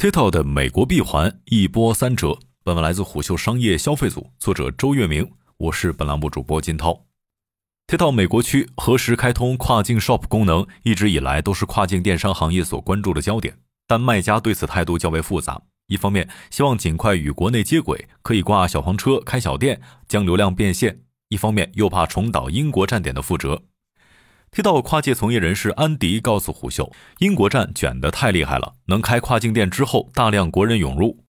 TikTok 的美国闭环一波三折。本文来自虎嗅商业消费组，作者周月明，我是本栏目主播金涛。TikTok 美国区何时开通跨境 Shop 功能，一直以来都是跨境电商行业所关注的焦点。但卖家对此态度较为复杂，一方面希望尽快与国内接轨，可以挂小黄车开小店，将流量变现；一方面又怕重蹈英国站点的覆辙。TikTok 跨界从业人士安迪告诉虎嗅，英国站卷得太厉害了，能开跨境店之后，大量国人涌入，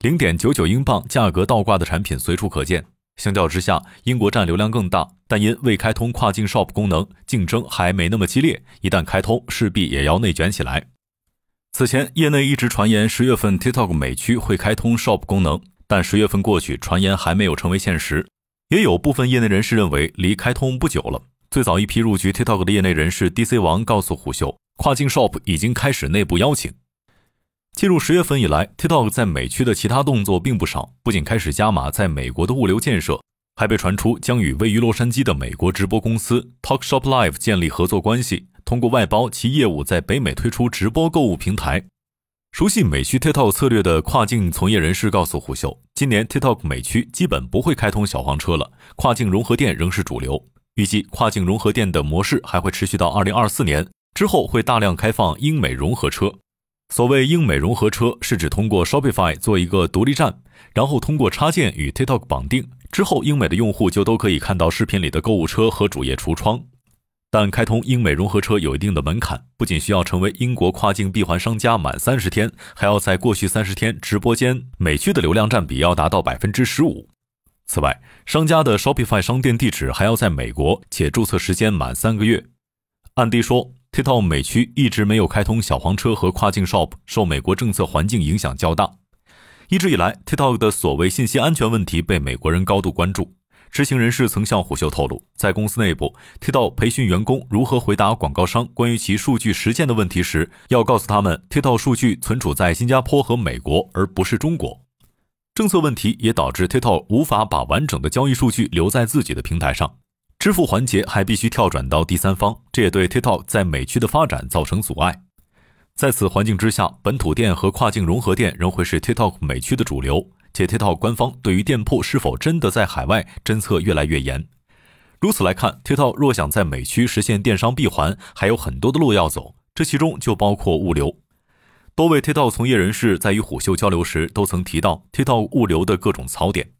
零点九九英镑价格倒挂的产品随处可见。相较之下，英国站流量更大，但因未开通跨境 Shop 功能，竞争还没那么激烈。一旦开通，势必也要内卷起来。此前，业内一直传言十月份 TikTok 美区会开通 Shop 功能，但十月份过去，传言还没有成为现实。也有部分业内人士认为，离开通不久了。最早一批入局 TikTok 的业内人士 DC 王告诉虎嗅，跨境 Shop 已经开始内部邀请。进入十月份以来，TikTok 在美区的其他动作并不少，不仅开始加码在美国的物流建设，还被传出将与位于洛杉矶的美国直播公司 Talk Shop Live 建立合作关系，通过外包其业务在北美推出直播购物平台。熟悉美区 TikTok 策略的跨境从业人士告诉虎嗅，今年 TikTok 美区基本不会开通小黄车了，跨境融合店仍是主流。预计跨境融合店的模式还会持续到二零二四年之后，会大量开放英美融合车。所谓英美融合车，是指通过 Shopify 做一个独立站，然后通过插件与 TikTok 绑定之后，英美的用户就都可以看到视频里的购物车和主页橱窗。但开通英美融合车有一定的门槛，不仅需要成为英国跨境闭环商家满三十天，还要在过去三十天直播间美区的流量占比要达到百分之十五。此外，商家的 Shopify 商店地址还要在美国，且注册时间满三个月。安迪说，TikTok 美区一直没有开通小黄车和跨境 Shop，受美国政策环境影响较大。一直以来，TikTok 的所谓信息安全问题被美国人高度关注。知情人士曾向虎嗅透露，在公司内部，TikTok 培训员工如何回答广告商关于其数据实践的问题时，要告诉他们，TikTok 数据存储在新加坡和美国，而不是中国。政策问题也导致 TikTok 无法把完整的交易数据留在自己的平台上，支付环节还必须跳转到第三方，这也对 TikTok 在美区的发展造成阻碍。在此环境之下，本土店和跨境融合店仍会是 TikTok 美区的主流，且 TikTok 官方对于店铺是否真的在海外侦测越来越严。如此来看，TikTok 若想在美区实现电商闭环，还有很多的路要走，这其中就包括物流。多位 TikTok 从业人士在与虎嗅交流时，都曾提到 TikTok 物流的各种槽点。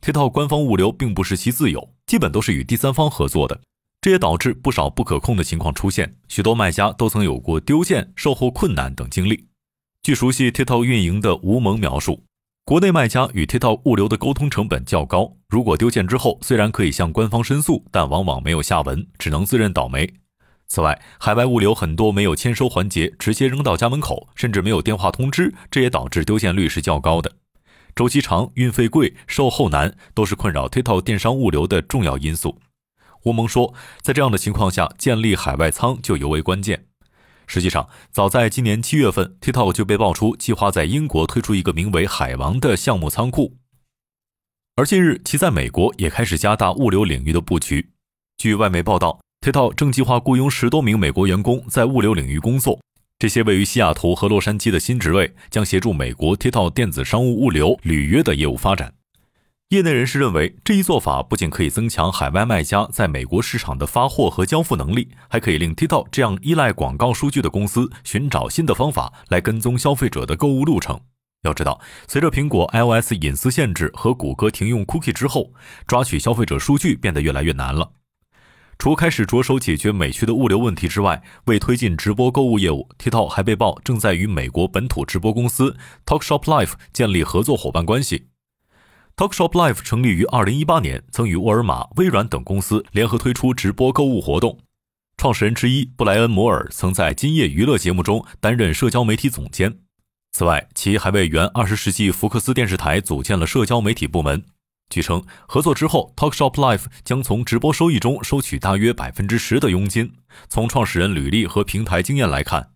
TikTok 官方物流并不是其自有，基本都是与第三方合作的，这也导致不少不可控的情况出现。许多卖家都曾有过丢件、售后困难等经历。据熟悉 TikTok 运营的吴萌描述，国内卖家与 TikTok 物流的沟通成本较高，如果丢件之后，虽然可以向官方申诉，但往往没有下文，只能自认倒霉。此外，海外物流很多没有签收环节，直接扔到家门口，甚至没有电话通知，这也导致丢件率是较高的。周期长、运费贵、售后难，都是困扰 TikTok 电商物流的重要因素。吴萌说，在这样的情况下，建立海外仓就尤为关键。实际上，早在今年七月份，TikTok 就被爆出计划在英国推出一个名为“海王”的项目仓库，而近日其在美国也开始加大物流领域的布局。据外媒报道。TikTok 正计划雇佣十多名美国员工在物流领域工作，这些位于西雅图和洛杉矶的新职位将协助美国 TikTok 电子商务物流履约的业务发展。业内人士认为，这一做法不仅可以增强海外卖家在美国市场的发货和交付能力，还可以令 TikTok 这样依赖广告数据的公司寻找新的方法来跟踪消费者的购物路程。要知道，随着苹果 iOS 隐私限制和谷歌停用 Cookie 之后，抓取消费者数据变得越来越难了。除开始着手解决美区的物流问题之外，为推进直播购物业务，TikTok 还被曝正在与美国本土直播公司 Talk Shop Life 建立合作伙伴关系。Talk Shop Life 成立于2018年，曾与沃尔玛、微软等公司联合推出直播购物活动。创始人之一布莱恩·摩尔曾在今夜娱乐节目中担任社交媒体总监。此外，其还为原20世纪福克斯电视台组建了社交媒体部门。据称，合作之后，Talk Shop Live 将从直播收益中收取大约百分之十的佣金。从创始人履历和平台经验来看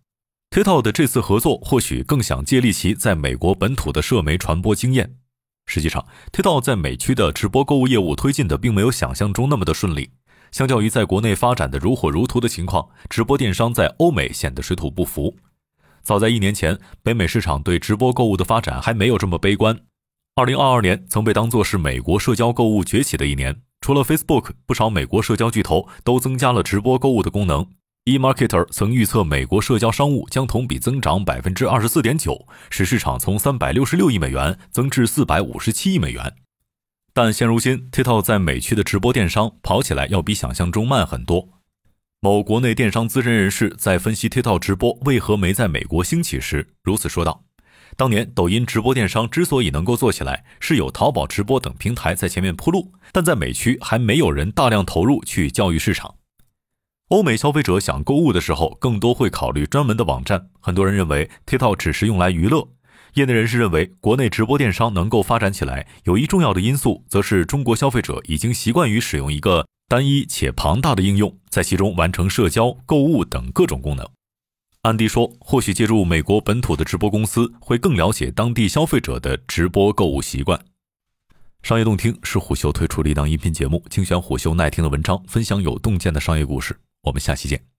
，TikTok 的这次合作或许更想借力其在美国本土的社媒传播经验。实际上，TikTok 在美区的直播购物业务推进的并没有想象中那么的顺利。相较于在国内发展的如火如荼的情况，直播电商在欧美显得水土不服。早在一年前，北美市场对直播购物的发展还没有这么悲观。二零二二年曾被当作是美国社交购物崛起的一年，除了 Facebook，不少美国社交巨头都增加了直播购物的功能。eMarketer 曾预测美国社交商务将同比增长百分之二十四点九，使市场从三百六十六亿美元增至四百五十七亿美元。但现如今，TikTok 在美区的直播电商跑起来要比想象中慢很多。某国内电商资深人士在分析 TikTok 直播为何没在美国兴起时，如此说道：“当年抖音直播电商之所以能够做起来，是有淘宝直播等平台在前面铺路，但在美区还没有人大量投入去教育市场。欧美消费者想购物的时候，更多会考虑专门的网站。很多人认为 TikTok 只是用来娱乐。”业内人士认为，国内直播电商能够发展起来，有一重要的因素，则是中国消费者已经习惯于使用一个单一且庞大的应用，在其中完成社交、购物等各种功能。安迪说：“或许借助美国本土的直播公司，会更了解当地消费者的直播购物习惯。”商业洞听是虎嗅推出的一档音频节目，精选虎嗅耐听的文章，分享有洞见的商业故事。我们下期见。